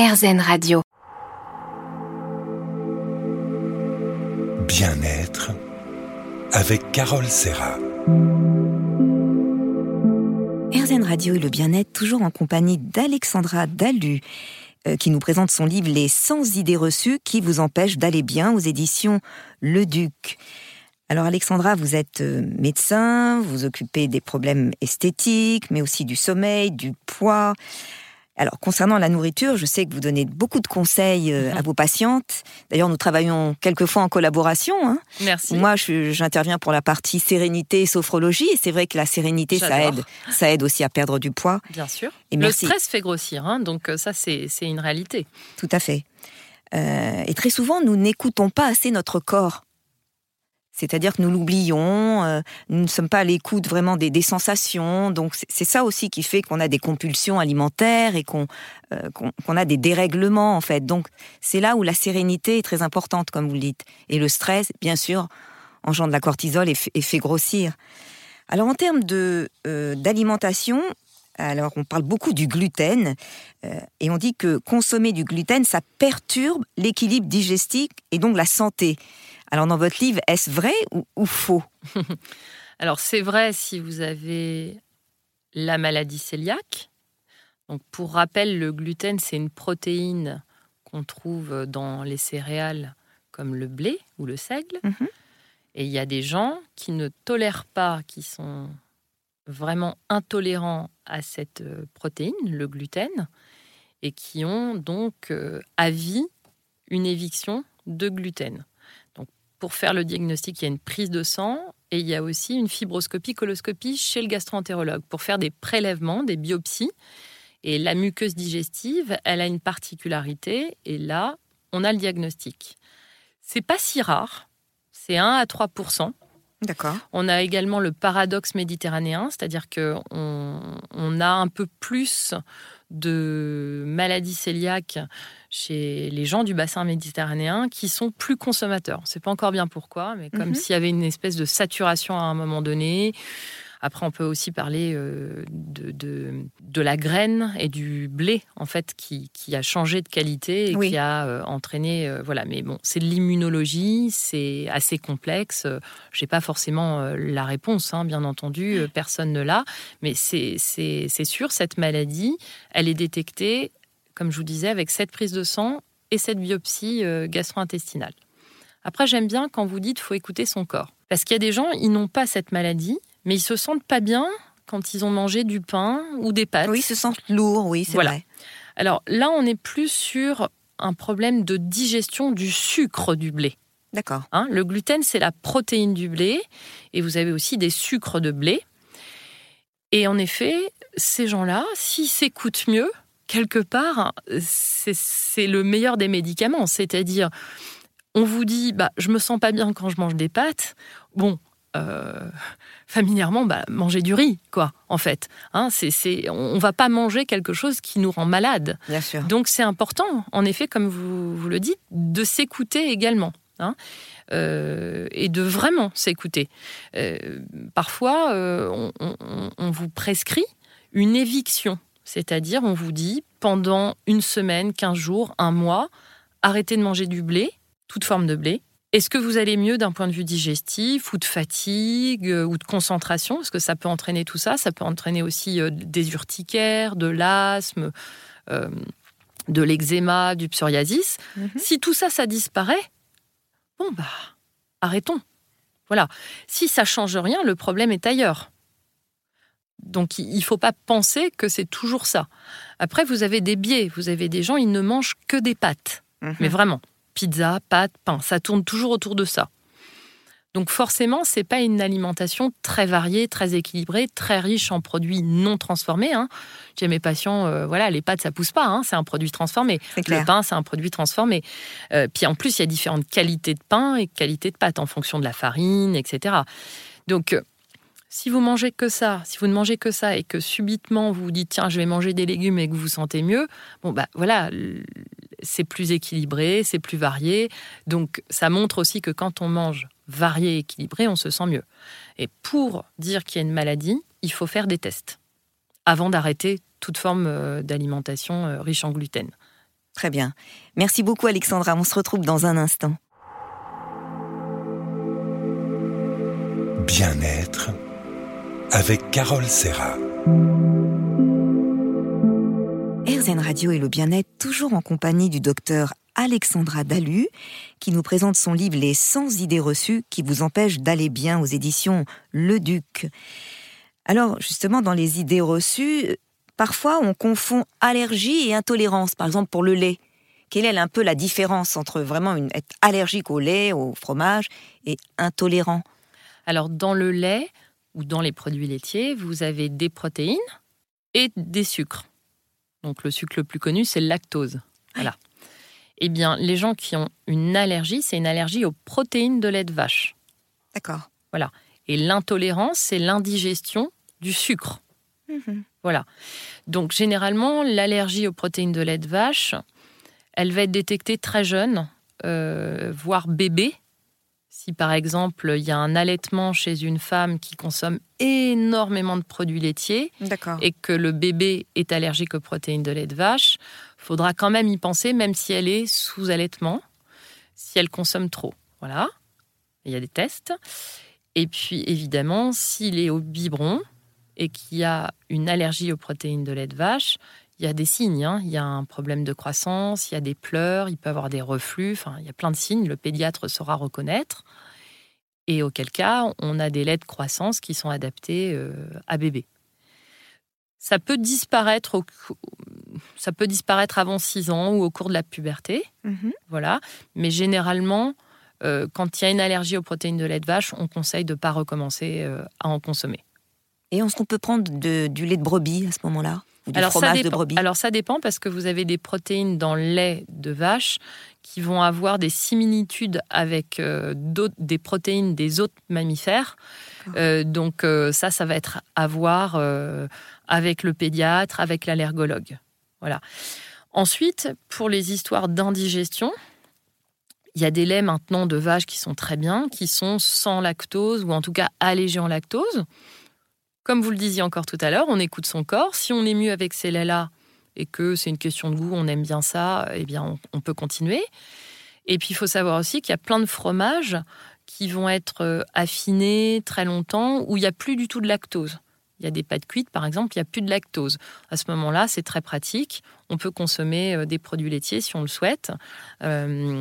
RZN Radio. Bien-être avec Carole Serra. RZN Radio et le bien-être, toujours en compagnie d'Alexandra Dalu, euh, qui nous présente son livre Les 100 idées reçues qui vous empêchent d'aller bien aux éditions Le Duc. Alors Alexandra, vous êtes euh, médecin, vous occupez des problèmes esthétiques, mais aussi du sommeil, du poids. Alors, concernant la nourriture, je sais que vous donnez beaucoup de conseils euh, à vos patientes. D'ailleurs, nous travaillons quelquefois en collaboration. Hein. Merci. Moi, j'interviens pour la partie sérénité et sophrologie. Et c'est vrai que la sérénité, ça aide, ça aide aussi à perdre du poids. Bien sûr. Et Le stress fait grossir, hein, donc euh, ça, c'est une réalité. Tout à fait. Euh, et très souvent, nous n'écoutons pas assez notre corps. C'est-à-dire que nous l'oublions, euh, nous ne sommes pas à l'écoute vraiment des, sensations. Donc c'est ça aussi qui fait qu'on a des compulsions alimentaires et euh, qu'on a des dérèglements en fait. Donc c'est là où la sérénité est très importante, comme vous le dites. Et le stress, bien sûr, engendre la cortisol et, fait grossir. Alors en termes euh, d'alimentation, alors on parle beaucoup du gluten et on dit que consommer du gluten, ça perturbe l'équilibre digestif et donc la santé. Alors dans votre livre, est-ce vrai ou, faux Alors c'est vrai si vous avez la maladie cœliaque. Donc pour rappel, le gluten, c'est une protéine qu'on trouve dans les céréales comme le blé ou le seigle. Mhm. Et il y a des gens qui ne tolèrent pas, qui sont vraiment intolérants à cette euh, protéine, le gluten, et qui ont donc euh, à vie une éviction de gluten pour faire le diagnostic, il y a une prise de sang et il y a aussi une fibroscopie, coloscopie chez le gastroentérologue pour faire des prélèvements, des biopsies. Et la muqueuse digestive, elle a une particularité et là, on a le diagnostic. C'est pas si rare, c'est 1 à 3% D'accord. On a également le paradoxe méditerranéen, c'est-à-dire qu'on on a un peu plus de maladies cœliaques chez les gens du bassin méditerranéen qui sont plus consommateurs. On ne sait pas encore bien pourquoi, mais comme mhm. s'il y avait une espèce de saturation à un moment donné. Après, on peut aussi parler euh, de, de, la graine et du blé, en fait, qui, qui a changé de qualité et qui a euh, entraîné. Euh, voilà, mais bon, c'est de l'immunologie, c'est assez complexe. Je n'ai pas forcément la réponse, hein, bien entendu, personne ne l'a. Mais c'est sûr, cette maladie, elle est détectée, comme je vous disais, avec cette prise de sang et cette biopsie gastro-intestinale. Après, j'aime bien quand vous dites faut écouter son corps. Parce qu'il y a des gens, ils n'ont pas cette maladie, mais ils se sentent pas bien quand ils ont mangé du pain ou des pâtes. Oui, ils se sentent lourds, oui, c'est vrai. Alors là, on est plus sur un problème de digestion du sucre du blé. D'accord. Hein, le gluten, c'est la protéine du blé, et vous avez aussi des sucres de blé. Et en effet, ces gens-là, s'ils s'écoutent mieux, quelque part, c'est le meilleur des médicaments. C'est-à-dire, on vous dit, bah, je me sens pas bien quand je mange des pâtes. Bon, euh, familièrement, bah, manger du riz, quoi, en fait. Hein, c'est, on va pas manger quelque chose qui nous rend malade. Bien sûr. Donc c'est important, en effet, comme vous, vous le dites, de s'écouter également. Hein, euh, et de vraiment s'écouter. Euh, parfois, on, on, vous prescrit une éviction, c'est-à-dire on vous dit pendant une semaine, quinze jours, un mois, arrêtez de manger du blé, toute forme de blé, est-ce que vous allez mieux d'un point de vue digestif ou de fatigue euh, ou de concentration? Parce que ça peut entraîner tout ça. Ça peut entraîner aussi euh, des urticaires, de l'asthme, euh, de l'eczéma, du psoriasis. Mhm. Si tout ça, ça disparaît, bon, bah, arrêtons. Voilà. Si ça change rien, le problème est ailleurs. Donc il ne faut pas penser que c'est toujours ça. Après, vous avez des biais. Vous avez des gens, ils ne mangent que des pâtes. Mhm. Mais vraiment pizza, pâtes, pain. Ça tourne toujours autour de ça. Donc forcément, c'est pas une alimentation très variée, très équilibrée, très riche en produits non transformés. Hein. J'ai mes patients, euh, voilà, les pâtes ça pousse pas, hein, c'est un produit transformé. Le pain c'est un produit transformé. Euh, puis en plus, il y a différentes qualités de pain et qualités de pâtes en fonction de la farine, etc. Donc euh, si vous mangez que ça, si vous ne mangez que ça et que subitement vous vous dites tiens je vais manger des légumes et que vous vous sentez mieux, bon bah voilà, c'est plus équilibré, c'est plus varié. Donc ça montre aussi que quand on mange varié et équilibré, on se sent mieux. Et pour dire qu'il y a une maladie, il faut faire des tests avant d'arrêter toute forme euh, d'alimentation euh, riche en gluten. Très bien. Merci beaucoup Alexandra, on se retrouve dans un instant. Bien-être avec Carole Serra. RZN Radio et le bien-être, toujours en compagnie du docteur Alexandra Dalu, qui nous présente son livre Les 100 idées reçues qui vous empêchent d'aller bien aux éditions Le Duc. Alors, justement, dans les idées reçues, parfois on confond allergie et intolérance, par exemple pour le lait. Quelle est un peu la différence entre vraiment une, être allergique au lait, au fromage et intolérant? Alors, dans le lait ou dans les produits laitiers, vous avez des protéines et des sucres. Donc, le sucre le plus connu, c'est le lactose. Voilà. Eh bien, les gens qui ont une allergie, c'est une allergie aux protéines de lait de vache. D'accord. Voilà. Et l'intolérance, c'est l'indigestion du sucre. Mhm. Voilà. Donc, généralement, l'allergie aux protéines de lait de vache, elle va être détectée très jeune, euh, voire bébé. Si par exemple, il y a un allaitement chez une femme qui consomme énormément de produits laitiers et que le bébé est allergique aux protéines de lait de vache, faudra quand même y penser, même si elle est sous allaitement, si elle consomme trop. Voilà. Il y a des tests. Et puis évidemment, s'il est au biberon et qu'il y a une allergie aux protéines de lait de vache, il y a des signes. hein. Il y a un problème de croissance, il y a des pleurs, il peut avoir des reflux. Enfin, il y a plein de signes. Le pédiatre saura reconnaître. Et auquel cas, on a des laits de croissance qui sont adaptés euh, à bébé. Ça peut disparaître au ça peut disparaître avant 6 ans ou au cours de la puberté, Mhm. voilà. Mais généralement, euh, quand il y a une allergie aux protéines de lait de vache, on conseille de ne pas recommencer euh, à en consommer. Et est-ce qu'on peut prendre de- du lait de brebis à ce moment-là Ou du Alors ça, fromage de dépend, brebis? Alors ça dépend parce que vous avez des protéines dans le lait de vache qui vont avoir des similitudes avec euh, des protéines des autres mammifères. Euh, donc euh, ça, ça va être à voir avec le pédiatre, avec l'allergologue. Voilà. Ensuite, pour les histoires d'indigestion, il y a des laits maintenant de vaches qui sont très bien, qui sont sans lactose ou en tout cas allégés en lactose. Comme vous le disiez encore tout à l'heure, on écoute son corps. Si on est mieux avec ces laits-là et que c'est une question de goût, on aime bien ça, eh bien on, peut continuer. Et puis il faut savoir aussi qu'il y a plein de fromages qui vont être euh, affinés très longtemps où il n'y a plus du tout de lactose. Il y a des pâtes cuites, par exemple, il n'y a plus de lactose. À ce moment-là, c'est très pratique. On peut consommer euh, des produits laitiers si on le souhaite, euh,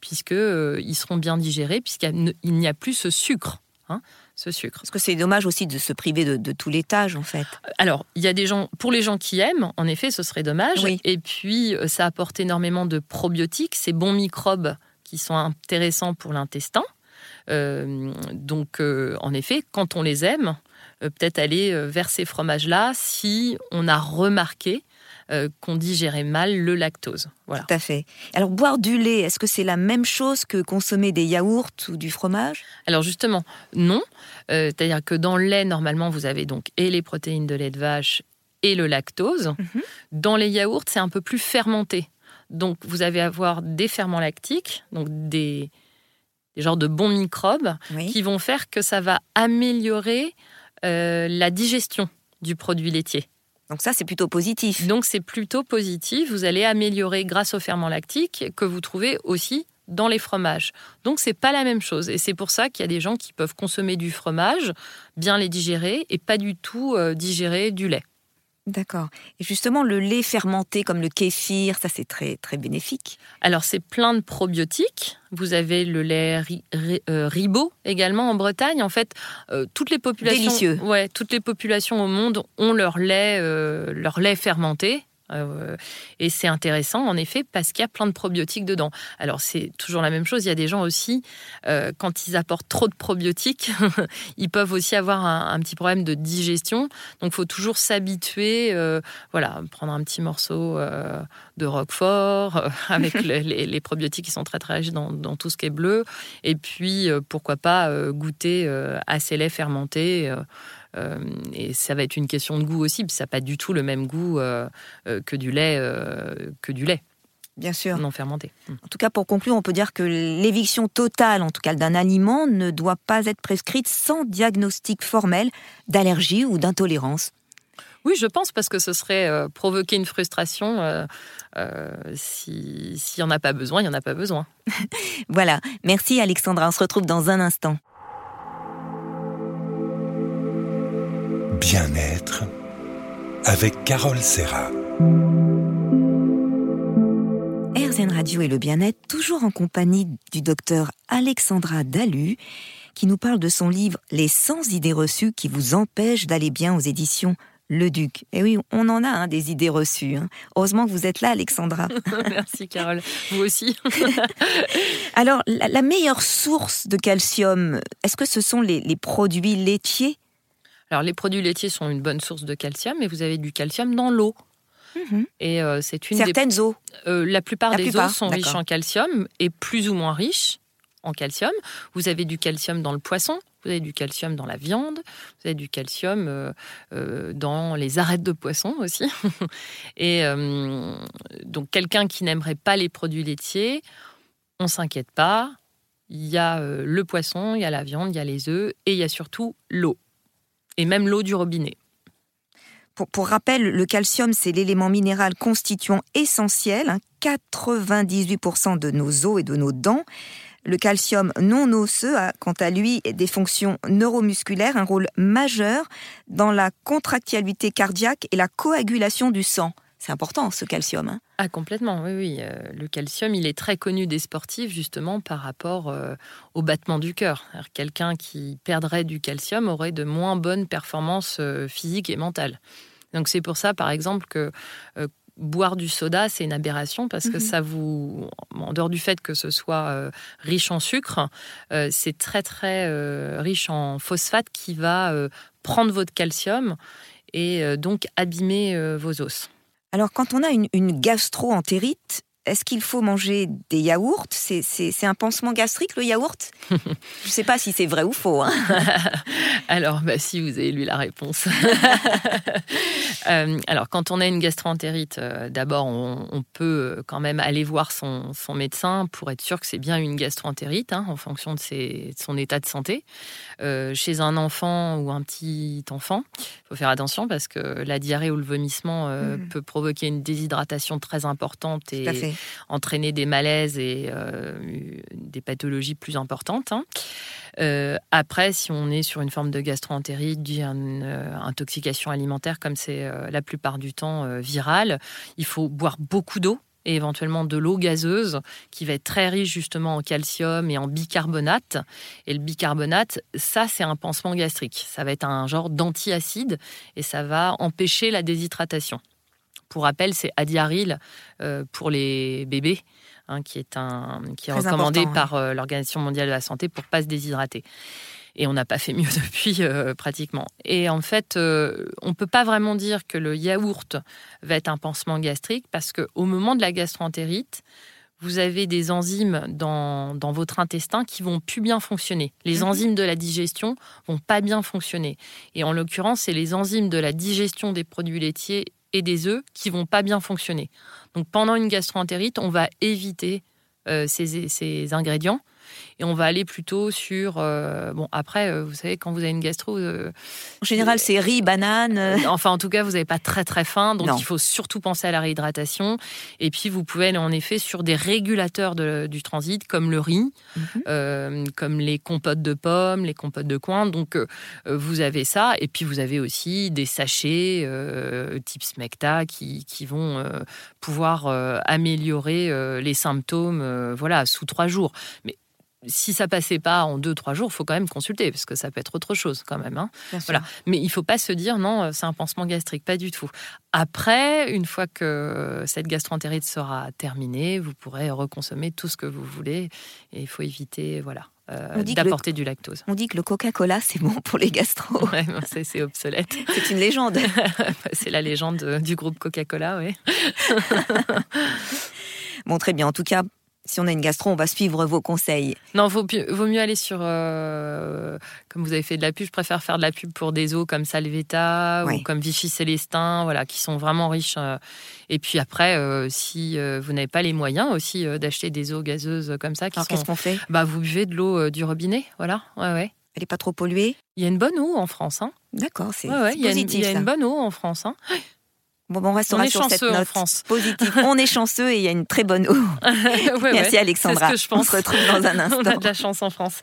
puisque euh, ils seront bien digérés, puisqu'il n'y a- il n'y a plus ce sucre. hein, ce sucre. Parce que c'est dommage aussi de se priver de, de tout laitage, en fait. Alors, il y a des gens, pour les gens qui aiment, en effet, ce serait dommage. Oui. Et puis, euh, ça apporte énormément de probiotiques, ces bons microbes qui sont intéressants pour l'intestin. Euh, donc, euh, en effet, quand on les aime, euh, peut-être aller euh, vers ces fromages-là si on a remarqué euh, qu'on digérait mal le lactose. Voilà. Tout à fait. Alors, boire du lait, est-ce que c'est la même chose que consommer des yaourts ou du fromage? Alors justement, non. Euh, C'est-à-dire que dans le lait, normalement, vous avez donc et les protéines de lait de vache et le lactose. Mhm. Dans les yaourts, c'est un peu plus fermenté. Donc vous allez avoir des ferments lactiques, donc des, des genres de bons microbes Oui. qui vont faire que ça va améliorer euh, la digestion du produit laitier. Donc ça, c'est plutôt positif. Donc c'est plutôt positif. Vous allez améliorer grâce aux ferments lactiques que vous trouvez aussi dans les fromages. Donc c'est pas la même chose et c'est pour ça qu'il y a des gens qui peuvent consommer du fromage, bien les digérer et pas du tout euh, digérer du lait. D'accord. Et justement, le lait fermenté comme le kéfir, ça, c'est très, très bénéfique. Alors c'est plein de probiotiques. Vous avez le lait ri- ri- euh, ribot également en Bretagne. En fait, euh, toutes les populations, Délicieux. ouais, toutes les populations au monde ont leur lait, euh, leur lait fermenté. Euh, et c'est intéressant en effet parce qu'il y a plein de probiotiques dedans. Alors c'est toujours la même chose. Il y a des gens aussi euh, quand ils apportent trop de probiotiques, ils peuvent aussi avoir un, un petit problème de digestion. Donc il faut toujours s'habituer. euh, voilà, prendre un petit morceau de roquefort avec le- les, les probiotiques qui sont très très riches dans, dans tout ce qui est bleu. Et puis pourquoi pas goûter à euh, euh, et ça va être une question de goût aussi, ça n'a pas du tout le même goût euh, euh, que du lait, euh, que du lait Bien sûr. non fermenté. Mm. En tout cas, pour conclure, on peut dire que l'éviction totale, en tout cas d'un aliment, ne doit pas être prescrite sans diagnostic formel d'allergie ou d'intolérance. Oui, je pense parce que ce serait euh, provoquer une frustration. S'il n'y en a pas besoin, il n'y en a pas besoin. voilà. Merci Alexandra. On se retrouve dans un instant. Bien-être avec Carole Serra. RZN Radio et le bien-être, toujours en compagnie du docteur Alexandra Dalu, qui nous parle de son livre Les 100 idées reçues qui vous empêchent d'aller bien aux éditions Le Duc. Et oui, on en a hein, des idées reçues. Hein. Heureusement que vous êtes là, Alexandra. Merci, Carole. Vous aussi. Alors, la, meilleure source de calcium, est-ce que ce sont les produits laitiers? Alors les produits laitiers sont une bonne source de calcium, mais vous avez du calcium dans l'eau. Mhm. Et euh, c'est une certaines eaux. Euh, la plupart des eaux sont riches en calcium et plus ou moins riches en calcium. Vous avez du calcium dans le poisson, vous avez du calcium dans la viande, vous avez du calcium euh, dans les arêtes de poisson aussi. et donc quelqu'un qui n'aimerait pas les produits laitiers, on s'inquiète pas. Il y a le poisson, il y a la viande, il y a les œufs et il y a surtout l'eau et même l'eau du robinet. Pour, rappel, le calcium, c'est l'élément minéral constituant essentiel, 98% hein, de nos os et de nos dents. Le calcium non osseux a, quant à lui, des fonctions neuromusculaires, un rôle majeur dans la contractilité cardiaque et la coagulation du sang. C'est important ce calcium. Hein. Ah complètement, oui, oui. Euh, le calcium, il est très connu des sportifs justement par rapport euh, au battement du cœur. Quelqu'un qui perdrait du calcium aurait de moins bonnes performances euh, physiques et mentales. Donc c'est pour ça, par exemple, que boire du soda, c'est une aberration parce que mhm. ça vous, en dehors du fait que ce soit riche en sucre, c'est très très riche en phosphate qui va prendre votre calcium et donc abîmer vos os. Alors, quand on a une, gastro-entérite, est-ce qu'il faut manger des yaourts? C'est un pansement gastrique, le yaourt? Je ne sais pas si c'est vrai ou faux. Hein. alors, bah, si vous avez lu la réponse. Euh, alors, quand on a une gastroentérite, euh, d'abord, on, peut euh, quand même aller voir son, médecin pour être sûr que c'est bien une gastroentérite, hein, en fonction de, son état de santé. chez un enfant ou un petit enfant, il faut faire attention parce que la diarrhée ou le vomissement mmh. peut provoquer une déshydratation très importante et entraîner des malaises et euh, des pathologies plus importantes. Hein. Euh, après, si on est sur une forme de gastroentérite, d'une euh, intoxication alimentaire, comme c'est la plupart du temps viral, il faut boire beaucoup d'eau et éventuellement de l'eau gazeuse qui va être très riche justement en calcium et en bicarbonate. Et le bicarbonate, ça c'est un pansement gastrique. Ça va être un genre d'antiacide et ça va empêcher la déshydratation. Pour rappel, c'est Adiaril euh, pour les bébés, hein, qui est, un, qui est recommandé par euh, l'Organisation mondiale de la santé pour pas se déshydrater. Et on n'a pas fait mieux depuis euh, pratiquement. Et en fait, on ne peut pas vraiment dire que le yaourt va être un pansement gastrique parce qu'au moment de la gastroentérite, vous avez des enzymes dans, dans, votre intestin qui vont plus bien fonctionner. Les mhm. enzymes de la digestion vont pas bien fonctionner. Et en l'occurrence, c'est les enzymes de la digestion des produits laitiers et des œufs qui vont pas bien fonctionner. Donc pendant une gastroentérite, on va éviter euh, ces, ingrédients et on va aller plutôt sur. Euh, bon, après, euh, vous savez, quand vous avez une gastro. Euh, en général, c'est riz, banane. enfin, en tout cas, vous n'avez pas très très faim, donc il faut surtout penser à la réhydratation. Et puis, vous pouvez aller en effet sur des régulateurs du transit, comme le riz, mhm. comme les compotes de pommes, les compotes de coin. Donc, vous avez ça. Et puis, vous avez aussi des sachets type Smecta qui, qui vont pouvoir améliorer les symptômes voilà, sous trois jours. Mais si ça passait pas en deux trois jours, il faut quand même consulter parce que ça peut être autre chose quand même. Hein. Voilà. Mais il faut pas se dire non, euh, c'est un pansement gastrique, pas du tout. Après, une fois que cette gastroentérite sera terminée, vous pourrez reconsommer tout ce que vous voulez et il faut éviter voilà. Euh, d'apporter du lactose. On dit que le Coca-Cola, c'est bon pour les gastro. Ouais, c'est obsolète. c'est une légende. c'est la légende du groupe Coca-Cola, oui. bon, très bien. En tout cas, si on a une gastro, on va suivre vos conseils. Non, vaut, vaut mieux aller sur, euh, comme vous avez fait de la pub, je préfère faire de la pub pour des eaux comme Salvetta ou comme Vichy Célestin, voilà, qui sont vraiment riches. Euh. et puis après, euh, si vous n'avez pas les moyens aussi d'acheter des eaux gazeuses comme ça, Alors qu'est-ce qu'on fait? Bah, vous buvez de l'eau du robinet, voilà. Ouais, ouais. Elle n'est pas trop polluée? Il y a une bonne eau en France. Hein. D'accord, c'est Ouais, ouais, positif. il y a une bonne eau en France. Hein. Bon, on restera On est sur cette chanceux en note France. positive. on est chanceux et il y a une très bonne eau. Ouais, Merci ouais, Alexandra. C'est ce que je pense. On se retrouve dans un On a instant. de la chance en France.